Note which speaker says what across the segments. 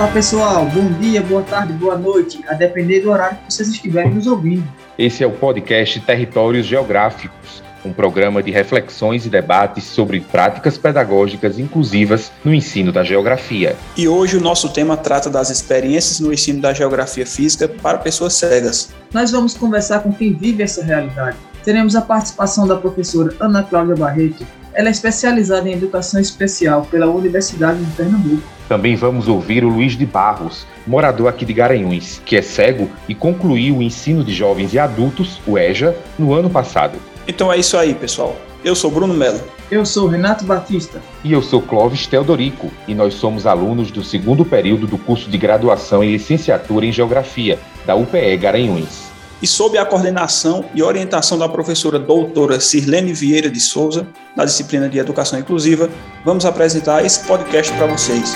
Speaker 1: Fala pessoal, bom dia, boa tarde, boa noite, a depender do horário que vocês estiverem nos ouvindo.
Speaker 2: Esse é o podcast Territórios Geográficos, um programa de reflexões e debates sobre práticas pedagógicas inclusivas no ensino da geografia.
Speaker 3: E hoje o nosso tema trata das experiências no ensino da geografia física para pessoas cegas.
Speaker 1: Nós vamos conversar com quem vive essa realidade. Teremos a participação da professora Ana Cláudia Barreto. Ela é especializada em educação especial pela Universidade de Pernambuco.
Speaker 2: Também vamos ouvir o Luiz de Barros, morador aqui de Garanhuns, que é cego e concluiu o ensino de jovens e adultos, o EJA, no ano passado.
Speaker 3: Então é isso aí, pessoal. Eu sou Bruno Melo.
Speaker 1: Eu sou Renato Batista.
Speaker 2: E eu sou Clóvis Teodorico, e nós somos alunos do segundo período do curso de graduação em licenciatura em Geografia, da UPE Garanhuns.
Speaker 3: E sob a coordenação e orientação da professora doutora Sirlene Vieira de Souza, da disciplina de Educação Inclusiva, vamos apresentar esse podcast para vocês.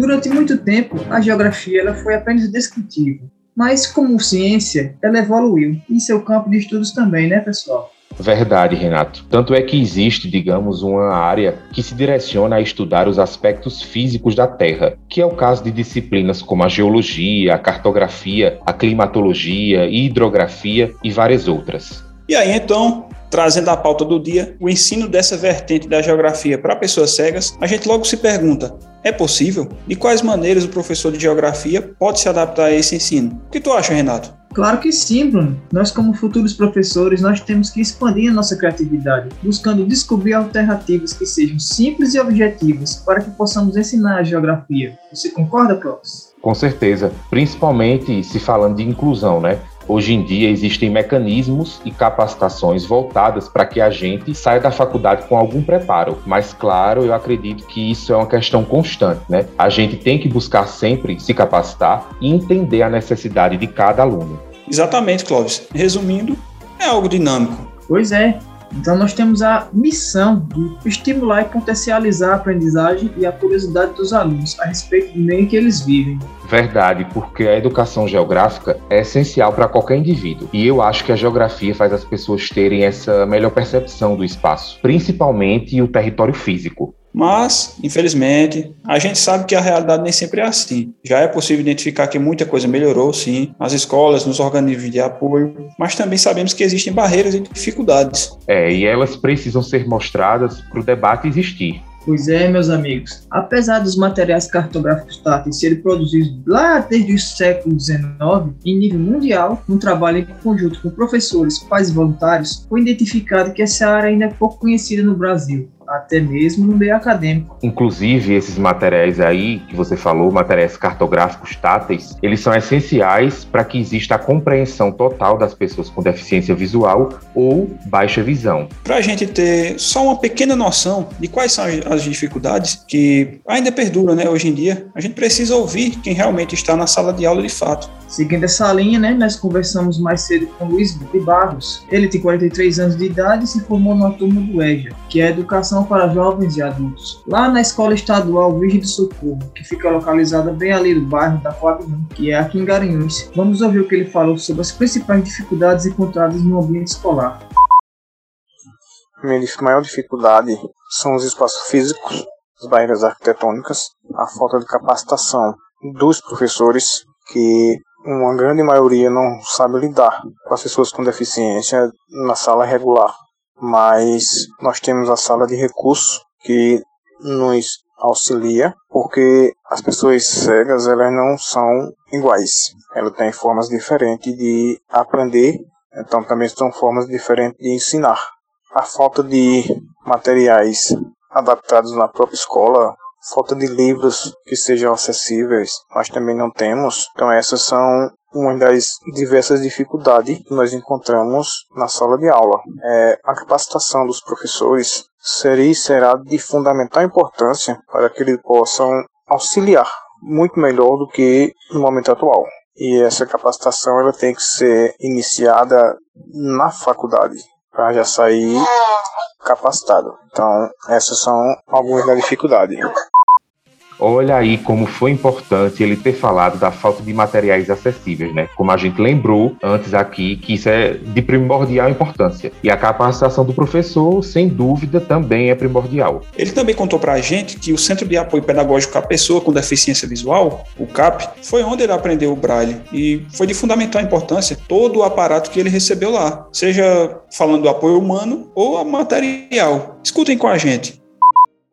Speaker 1: Durante muito tempo, a geografia ela foi apenas descritiva, mas como ciência, ela evoluiu em seu campo de estudos também, né, pessoal?
Speaker 2: Verdade, Renato. Tanto é que existe, digamos, uma área que se direciona a estudar os aspectos físicos da Terra, que é o caso de disciplinas como a geologia, a cartografia, a climatologia, hidrografia e várias outras.
Speaker 3: E aí, então, trazendo a pauta do dia, o ensino dessa vertente da geografia para pessoas cegas, a gente logo se pergunta: é possível? De quais maneiras o professor de geografia pode se adaptar a esse ensino? O que tu acha, Renato?
Speaker 1: Claro que sim, Bruno. Nós, como futuros professores, nós temos que expandir a nossa criatividade, buscando descobrir alternativas que sejam simples e objetivas para que possamos ensinar a geografia. Você concorda, Clóvis?
Speaker 2: Com certeza, principalmente se falando de inclusão, né? Hoje em dia existem mecanismos e capacitações voltadas para que a gente saia da faculdade com algum preparo, mas claro, eu acredito que isso é uma questão constante, né? A gente tem que buscar sempre se capacitar e entender a necessidade de cada aluno.
Speaker 3: Exatamente, Clóvis. Resumindo, é algo dinâmico.
Speaker 1: Pois é, então, nós temos a missão de estimular e potencializar a aprendizagem e a curiosidade dos alunos a respeito do meio que eles vivem.
Speaker 2: Verdade, porque a educação geográfica é essencial para qualquer indivíduo. E eu acho que a geografia faz as pessoas terem essa melhor percepção do espaço, principalmente o território físico.
Speaker 3: Mas, infelizmente, a gente sabe que a realidade nem sempre é assim. Já é possível identificar que muita coisa melhorou, sim, nas escolas, nos organismos de apoio, mas também sabemos que existem barreiras e dificuldades.
Speaker 2: É, e elas precisam ser mostradas para o debate existir.
Speaker 1: Pois é, meus amigos. Apesar dos materiais cartográficos táteis serem produzidos lá desde o século XIX, em nível mundial, um trabalho em conjunto com professores, pais e voluntários, foi identificado que essa área ainda é pouco conhecida no Brasil até mesmo no meio acadêmico.
Speaker 2: Inclusive, esses materiais aí que você falou, materiais cartográficos táteis, eles são essenciais para que exista a compreensão total das pessoas com deficiência visual ou baixa visão.
Speaker 3: Para a gente ter só uma pequena noção de quais são as dificuldades que ainda perduram né, hoje em dia, a gente precisa ouvir quem realmente está na sala de aula de fato.
Speaker 1: Seguindo essa linha, né, nós conversamos mais cedo com Luiz de Barros. Ele tem 43 anos de idade e se formou numa turma do EJA, que é a Educação educação para jovens e adultos, lá na Escola Estadual Virgem do Socorro, que fica localizada bem ali do bairro da Coab que é aqui em Garanhuns. Vamos ouvir o que ele falou sobre as principais dificuldades encontradas no ambiente escolar.
Speaker 4: Minha maior dificuldade são os espaços físicos, as barreiras arquitetônicas, a falta de capacitação dos professores que uma grande maioria não sabe lidar com as pessoas com deficiência na sala regular mas nós temos a sala de recursos que nos auxilia, porque as pessoas cegas elas não são iguais, elas têm formas diferentes de aprender, então também são formas diferentes de ensinar. A falta de materiais adaptados na própria escola, falta de livros que sejam acessíveis, nós também não temos. Então essas são uma das diversas dificuldades que nós encontramos na sala de aula. É, a capacitação dos professores seria e será de fundamental importância para que eles possam auxiliar muito melhor do que no momento atual. E essa capacitação ela tem que ser iniciada na faculdade. Para já sair capacitado. Então, essas são algumas das dificuldades.
Speaker 2: Olha aí como foi importante ele ter falado da falta de materiais acessíveis, né? Como a gente lembrou antes aqui, que isso é de primordial importância. E a capacitação do professor, sem dúvida, também é primordial.
Speaker 3: Ele também contou para a gente que o Centro de Apoio Pedagógico à Pessoa com Deficiência Visual, o CAP, foi onde ele aprendeu o braille e foi de fundamental importância todo o aparato que ele recebeu lá, seja falando do apoio humano ou material. Escutem com a gente.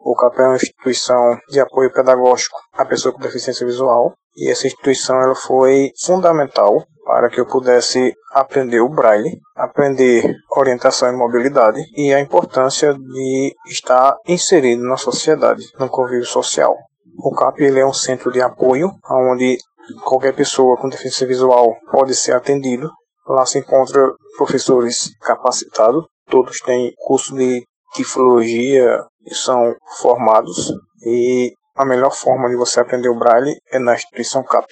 Speaker 4: O CAP é uma instituição de apoio pedagógico à pessoa com deficiência visual e essa instituição ela foi fundamental para que eu pudesse aprender o braille, aprender orientação e mobilidade e a importância de estar inserido na sociedade, no convívio social. O CAP ele é um centro de apoio onde qualquer pessoa com deficiência visual pode ser atendido. Lá se encontra professores capacitados, todos têm curso de tiflologia, são formados e a melhor forma de você aprender o braille é na instituição CAP.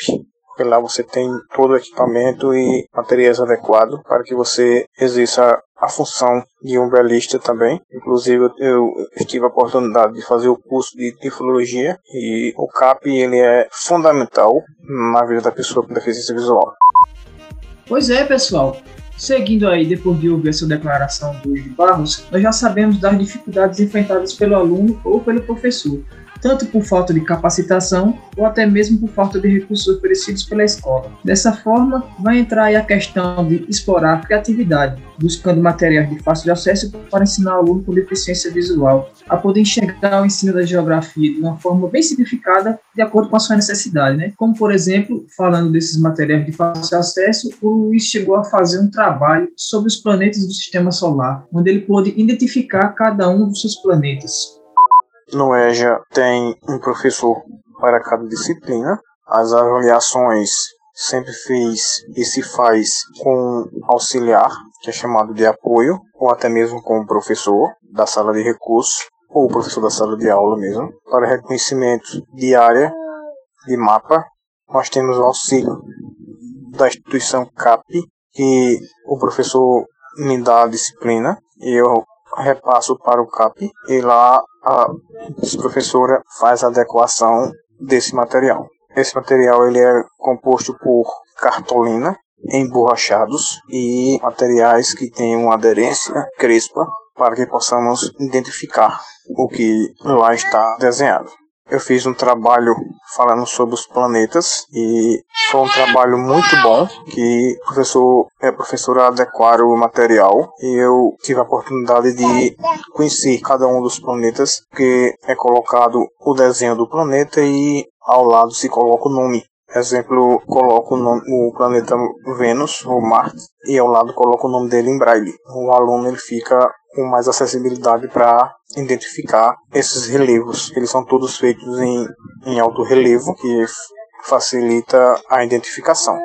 Speaker 4: Porque lá você tem todo o equipamento e materiais adequados para que você exerça a função de um braillista também. Inclusive eu tive a oportunidade de fazer o curso de tiflologia e o CAP ele é fundamental na vida da pessoa com deficiência visual.
Speaker 1: Pois é, pessoal. Seguindo aí, depois de ouvir essa declaração do Barros, nós já sabemos das dificuldades enfrentadas pelo aluno ou pelo professor tanto por falta de capacitação ou até mesmo por falta de recursos oferecidos pela escola. Dessa forma, vai entrar aí a questão de explorar a criatividade, buscando materiais de fácil acesso para ensinar o aluno com deficiência visual a poder enxergar o ensino da geografia de uma forma bem simplificada, de acordo com a sua necessidade, né? Como, por exemplo, falando desses materiais de fácil acesso, o Luiz chegou a fazer um trabalho sobre os planetas do sistema solar, onde ele pôde identificar cada um dos seus planetas,
Speaker 4: no EJA tem um professor para cada disciplina. As avaliações sempre fez e se faz com auxiliar, que é chamado de apoio, ou até mesmo com o professor da sala de recursos, ou o professor da sala de aula mesmo, para reconhecimento de área, de mapa. Nós temos o auxílio da instituição CAP, que o professor me dá a disciplina e eu repasso para o CAP e lá a professora faz a adequação desse material. Esse material ele é composto por cartolina emborrachados e materiais que têm uma aderência crespa para que possamos identificar o que lá está desenhado. Eu fiz um trabalho falando sobre os planetas e foi um trabalho muito bom que professor é professor adequaram o material e eu tive a oportunidade de conhecer cada um dos planetas que é colocado o desenho do planeta e ao lado se coloca o nome exemplo, coloco o, nome, o, planeta Vênus ou Marte e ao lado coloco o nome dele em braille. O aluno ele fica com mais acessibilidade para identificar esses relevos. Eles são todos feitos em, em alto relevo, que facilita a identificação.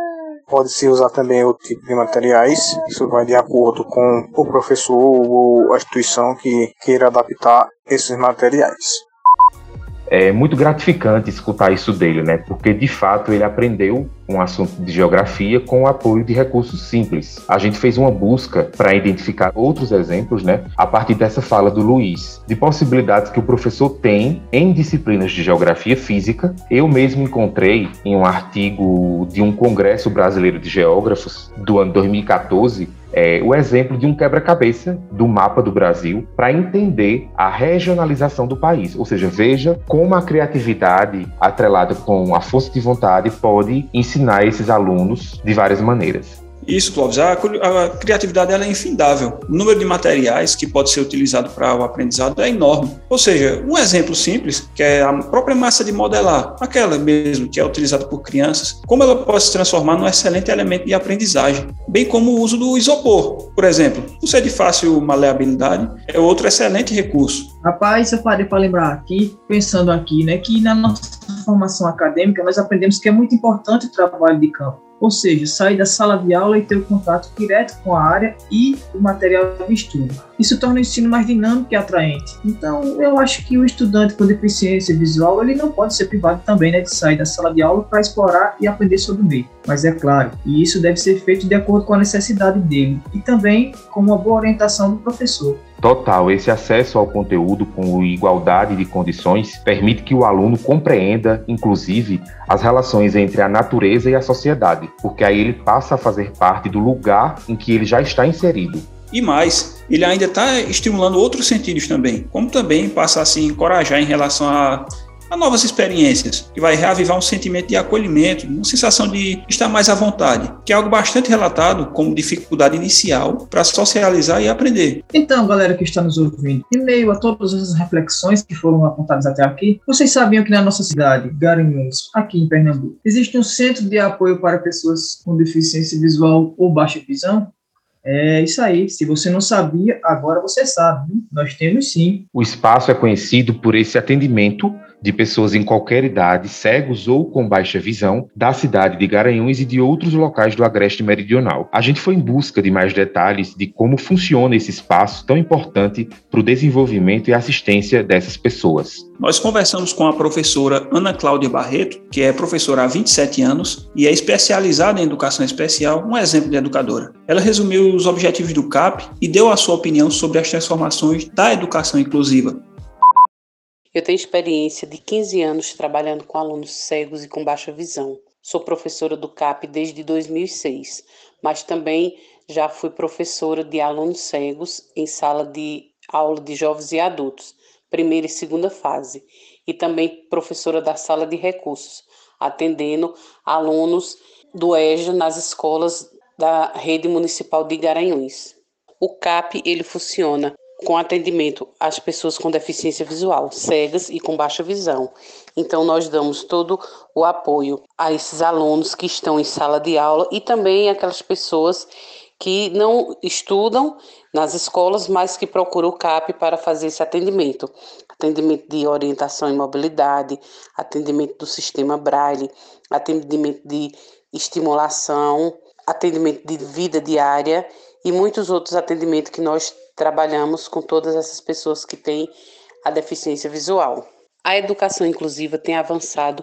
Speaker 4: Pode-se usar também outro tipo de materiais, isso vai de acordo com o professor ou a instituição que queira adaptar esses materiais
Speaker 2: é muito gratificante escutar isso dele, né? Porque de fato ele aprendeu um assunto de geografia com o apoio de recursos simples. A gente fez uma busca para identificar outros exemplos, né? A partir dessa fala do Luiz, de possibilidades que o professor tem em disciplinas de geografia física. Eu mesmo encontrei em um artigo de um congresso brasileiro de geógrafos do ano 2014 é, o exemplo de um quebra-cabeça do mapa do Brasil para entender a regionalização do país. Ou seja, veja como a criatividade atrelada com a força de vontade pode ensinar esses alunos de várias maneiras.
Speaker 3: Isso, Clóvis. A, a criatividade é infindável. O número de materiais que pode ser utilizado para o aprendizado é enorme. Ou seja, um exemplo simples, que é a própria massa de modelar, aquela mesmo que é utilizada por crianças, como ela pode se transformar num excelente elemento de aprendizagem, bem como o uso do isopor, por exemplo. O ser de fácil maleabilidade é outro excelente recurso.
Speaker 1: Rapaz, eu parei para lembrar aqui, pensando aqui, né, que na nossa formação acadêmica nós aprendemos que é muito importante o trabalho de campo ou seja, sair da sala de aula e ter o contato direto com a área e o material de estudo. Isso torna o ensino mais dinâmico e atraente. Então, eu acho que o estudante com deficiência visual ele não pode ser privado também né, de sair da sala de aula para explorar e aprender sobre o meio. Mas é claro, e isso deve ser feito de acordo com a necessidade dele e também com uma boa orientação do professor.
Speaker 2: Total, esse acesso ao conteúdo com igualdade de condições permite que o aluno compreenda, inclusive, as relações entre a natureza e a sociedade, porque aí ele passa a fazer parte do lugar em que ele já está inserido.
Speaker 3: E mais, ele ainda está estimulando outros sentidos também, como também passa a se encorajar em relação a a novas experiências, que vai reavivar um sentimento de acolhimento, uma sensação de estar mais à vontade, que é algo bastante relatado como dificuldade inicial para socializar e aprender.
Speaker 1: Então, galera que está nos ouvindo, em meio a todas essas reflexões que foram apontadas até aqui, vocês sabiam que na nossa cidade, Garanhuns, aqui em Pernambuco, existe um centro de apoio para pessoas com deficiência visual ou baixa visão? É isso aí. Se você não sabia, agora você sabe. Nós temos sim.
Speaker 2: O espaço é conhecido por esse atendimento de pessoas em qualquer idade, cegos ou com baixa visão, da cidade de Garanhuns e de outros locais do Agreste Meridional. A gente foi em busca de mais detalhes de como funciona esse espaço tão importante para o desenvolvimento e assistência dessas pessoas.
Speaker 3: Nós conversamos com a professora Ana Cláudia Barreto, que é professora há 27 anos e é especializada em educação especial, um exemplo de educadora. Ela resumiu os objetivos do CAP e deu a sua opinião sobre as transformações da educação inclusiva.
Speaker 5: Eu tenho experiência de 15 anos trabalhando com alunos cegos e com baixa visão. Sou professora do CAP desde 2006, mas também já fui professora de alunos cegos em sala de aula de jovens e adultos, primeira e segunda fase, e também professora da sala de recursos, atendendo alunos do EJA nas escolas da rede municipal de Garanhuns. O CAP ele funciona com atendimento às pessoas com deficiência visual, cegas e com baixa visão. Então, nós damos todo o apoio a esses alunos que estão em sala de aula e também aquelas pessoas que não estudam nas escolas, mas que procuram o CAP para fazer esse atendimento. Atendimento de orientação e mobilidade, atendimento do sistema Braille, atendimento de estimulação, atendimento de vida diária e muitos outros atendimentos que nós trabalhamos com todas essas pessoas que têm a deficiência visual. A educação inclusiva tem avançado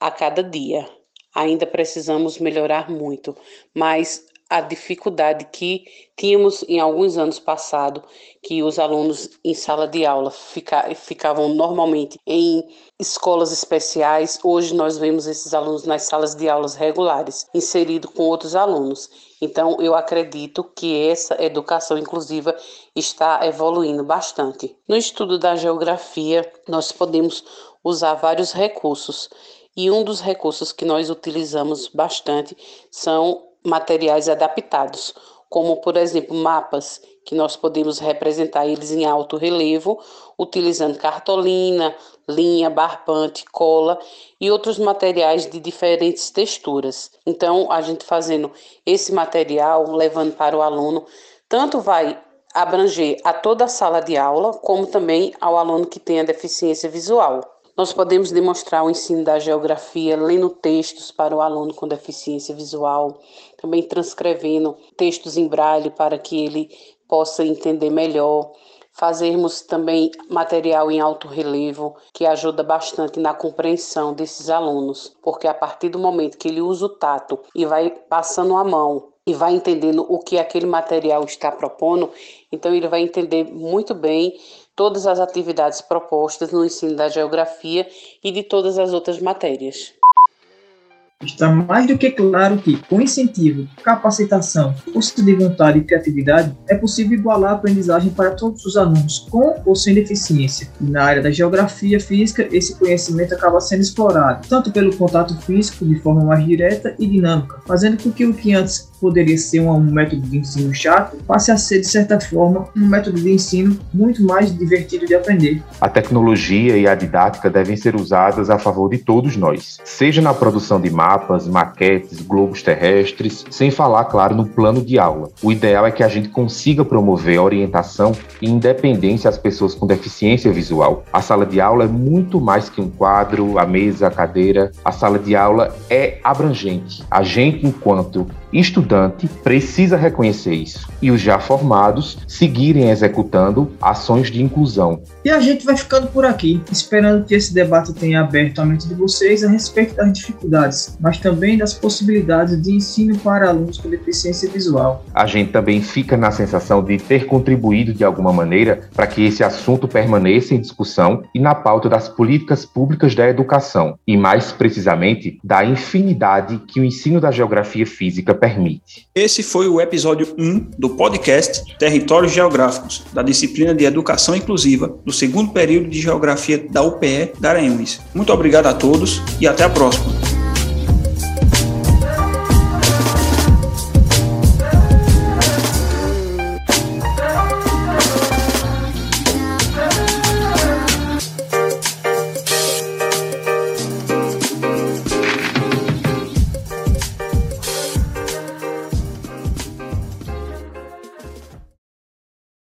Speaker 5: a cada dia. Ainda precisamos melhorar muito, mas a dificuldade que tínhamos em alguns anos passados, que os alunos em sala de aula fica, ficavam normalmente em escolas especiais, hoje nós vemos esses alunos nas salas de aulas regulares, inseridos com outros alunos. Então, eu acredito que essa educação inclusiva está evoluindo bastante. No estudo da geografia, nós podemos usar vários recursos. E um dos recursos que nós utilizamos bastante são materiais adaptados, como por exemplo mapas, que nós podemos representar eles em alto relevo, utilizando cartolina, linha, barbante, cola e outros materiais de diferentes texturas. Então, a gente fazendo esse material, levando para o aluno, tanto vai abranger a toda a sala de aula, como também ao aluno que tem a deficiência visual. Nós podemos demonstrar o ensino da geografia lendo textos para o aluno com deficiência visual, também transcrevendo textos em braille para que ele possa entender melhor. Fazermos também material em alto relevo, que ajuda bastante na compreensão desses alunos, porque a partir do momento que ele usa o tato e vai passando a mão e vai entendendo o que aquele material está propondo, então ele vai entender muito bem todas as atividades propostas no ensino da geografia e de todas as outras matérias.
Speaker 1: Está mais do que claro que, com incentivo, capacitação, força de vontade e criatividade, é possível igualar a aprendizagem para todos os alunos, com ou sem deficiência. Na área da geografia física, esse conhecimento acaba sendo explorado, tanto pelo contato físico, de forma mais direta e dinâmica, fazendo com que o que antes poderia ser um método de ensino chato, passe a ser, de certa forma, um método de ensino muito mais divertido de aprender.
Speaker 2: A tecnologia e a didática devem ser usadas a favor de todos nós, seja na produção de mapas, maquetes, globos terrestres, sem falar, claro, no plano de aula. O ideal é que a gente consiga promover orientação e independência às pessoas com deficiência visual. A sala de aula é muito mais que um quadro, a mesa, a cadeira. A sala de aula é abrangente. A gente, enquanto estudante precisa reconhecer isso e os já formados seguirem executando ações de inclusão.
Speaker 1: E a gente vai ficando por aqui, esperando que esse debate tenha aberto a mente de vocês a respeito das dificuldades, mas também das possibilidades de ensino para alunos com deficiência visual.
Speaker 2: A gente também fica na sensação de ter contribuído de alguma maneira para que esse assunto permaneça em discussão e na pauta das políticas públicas da educação, e mais precisamente da infinidade que o ensino da geografia física permite.
Speaker 3: Esse foi o episódio 1 do podcast Territórios Geográficos, da disciplina de Educação Inclusiva, do segundo período de Geografia da UPE Garanhuns. Muito obrigado a todos e até a próxima.